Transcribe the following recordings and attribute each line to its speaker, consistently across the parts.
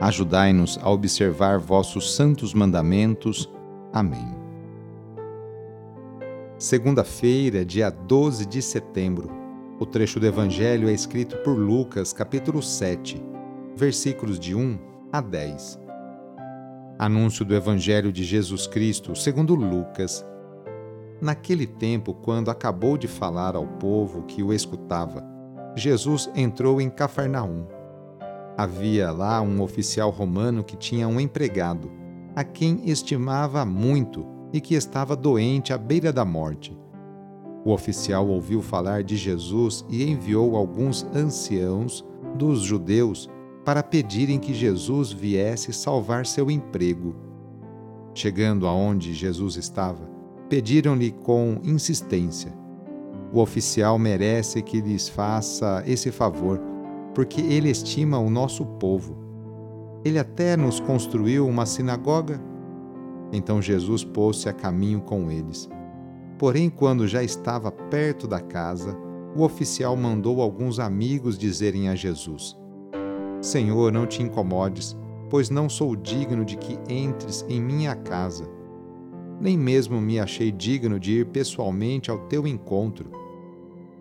Speaker 1: Ajudai-nos a observar vossos santos mandamentos. Amém. Segunda-feira, dia 12 de setembro. O trecho do Evangelho é escrito por Lucas, capítulo 7, versículos de 1 a 10. Anúncio do Evangelho de Jesus Cristo, segundo Lucas. Naquele tempo, quando acabou de falar ao povo que o escutava, Jesus entrou em Cafarnaum Havia lá um oficial romano que tinha um empregado, a quem estimava muito e que estava doente à beira da morte. O oficial ouviu falar de Jesus e enviou alguns anciãos dos judeus para pedirem que Jesus viesse salvar seu emprego. Chegando aonde Jesus estava, pediram-lhe com insistência: O oficial merece que lhes faça esse favor porque ele estima o nosso povo. Ele até nos construiu uma sinagoga. Então Jesus pôs-se a caminho com eles. Porém, quando já estava perto da casa, o oficial mandou alguns amigos dizerem a Jesus: Senhor, não te incomodes, pois não sou digno de que entres em minha casa. Nem mesmo me achei digno de ir pessoalmente ao teu encontro.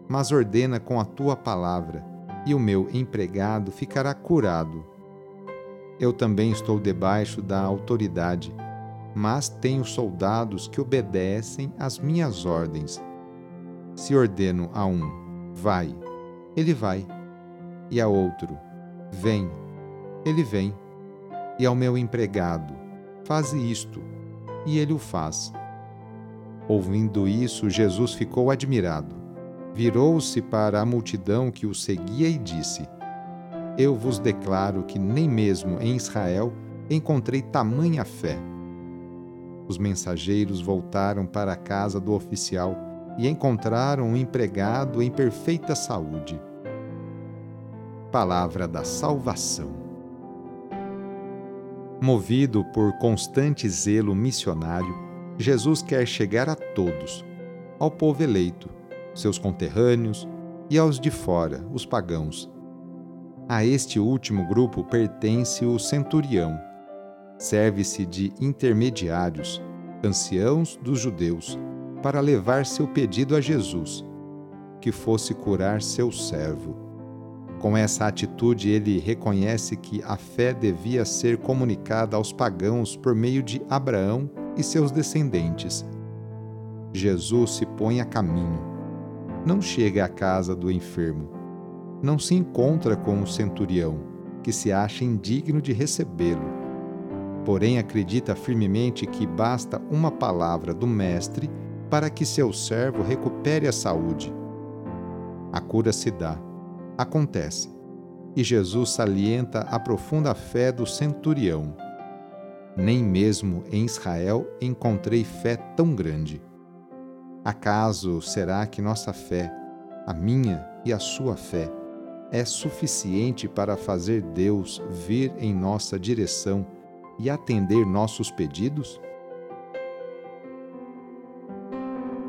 Speaker 1: Mas ordena com a tua palavra e o meu empregado ficará curado. Eu também estou debaixo da autoridade, mas tenho soldados que obedecem às minhas ordens. Se ordeno a um, vai, ele vai, e a outro, vem, ele vem, e ao meu empregado, faze isto, e ele o faz. Ouvindo isso, Jesus ficou admirado virou-se para a multidão que o seguia e disse: Eu vos declaro que nem mesmo em Israel encontrei tamanha fé. Os mensageiros voltaram para a casa do oficial e encontraram um empregado em perfeita saúde. Palavra da Salvação. Movido por constante zelo missionário, Jesus quer chegar a todos, ao povo eleito, seus conterrâneos, e aos de fora, os pagãos. A este último grupo pertence o centurião. Serve-se de intermediários, anciãos dos judeus, para levar seu pedido a Jesus, que fosse curar seu servo. Com essa atitude, ele reconhece que a fé devia ser comunicada aos pagãos por meio de Abraão e seus descendentes. Jesus se põe a caminho não chega à casa do enfermo. Não se encontra com o centurião, que se acha indigno de recebê-lo. Porém, acredita firmemente que basta uma palavra do Mestre para que seu servo recupere a saúde. A cura se dá, acontece, e Jesus salienta a profunda fé do centurião. Nem mesmo em Israel encontrei fé tão grande. Acaso será que nossa fé, a minha e a sua fé, é suficiente para fazer Deus vir em nossa direção e atender nossos pedidos?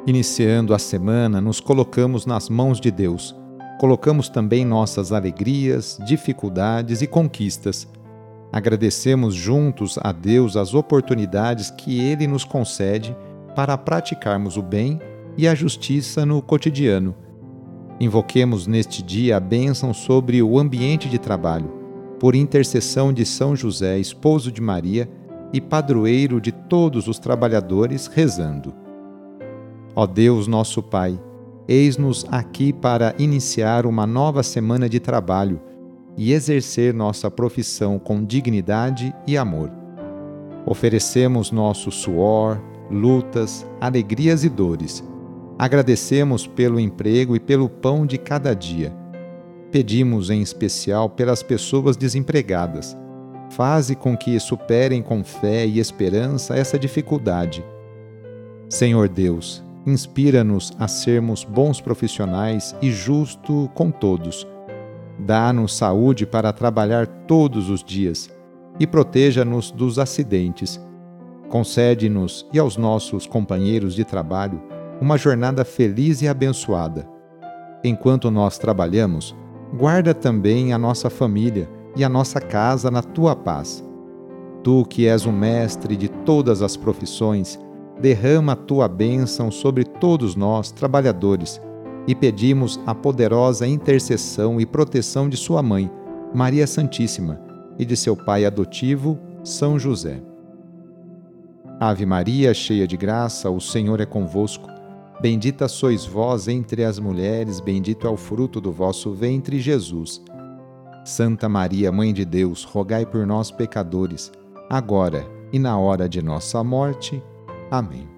Speaker 1: Iniciando a semana, nos colocamos nas mãos de Deus. Colocamos também nossas alegrias, dificuldades e conquistas. Agradecemos juntos a Deus as oportunidades que Ele nos concede para praticarmos o bem e a justiça no cotidiano. Invoquemos neste dia a bênção sobre o ambiente de trabalho, por intercessão de São José, esposo de Maria, e padroeiro de todos os trabalhadores, rezando: Ó Deus, nosso Pai, eis-nos aqui para iniciar uma nova semana de trabalho e exercer nossa profissão com dignidade e amor. Oferecemos nosso suor, lutas, alegrias e dores. Agradecemos pelo emprego e pelo pão de cada dia. Pedimos em especial pelas pessoas desempregadas Faze com que superem com fé e esperança essa dificuldade. Senhor Deus, inspira-nos a sermos bons profissionais e justo com todos. Dá-nos saúde para trabalhar todos os dias e proteja-nos dos acidentes. Concede-nos e aos nossos companheiros de trabalho uma jornada feliz e abençoada. Enquanto nós trabalhamos, guarda também a nossa família e a nossa casa na tua paz. Tu, que és o mestre de todas as profissões, derrama a tua bênção sobre todos nós, trabalhadores, e pedimos a poderosa intercessão e proteção de Sua mãe, Maria Santíssima, e de seu pai adotivo, São José. Ave Maria, cheia de graça, o Senhor é convosco. Bendita sois vós entre as mulheres, bendito é o fruto do vosso ventre, Jesus. Santa Maria, Mãe de Deus, rogai por nós, pecadores, agora e na hora de nossa morte. Amém.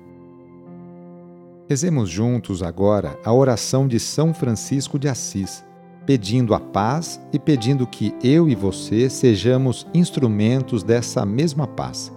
Speaker 1: Rezemos juntos agora a oração de São Francisco de Assis, pedindo a paz e pedindo que eu e você sejamos instrumentos dessa mesma paz.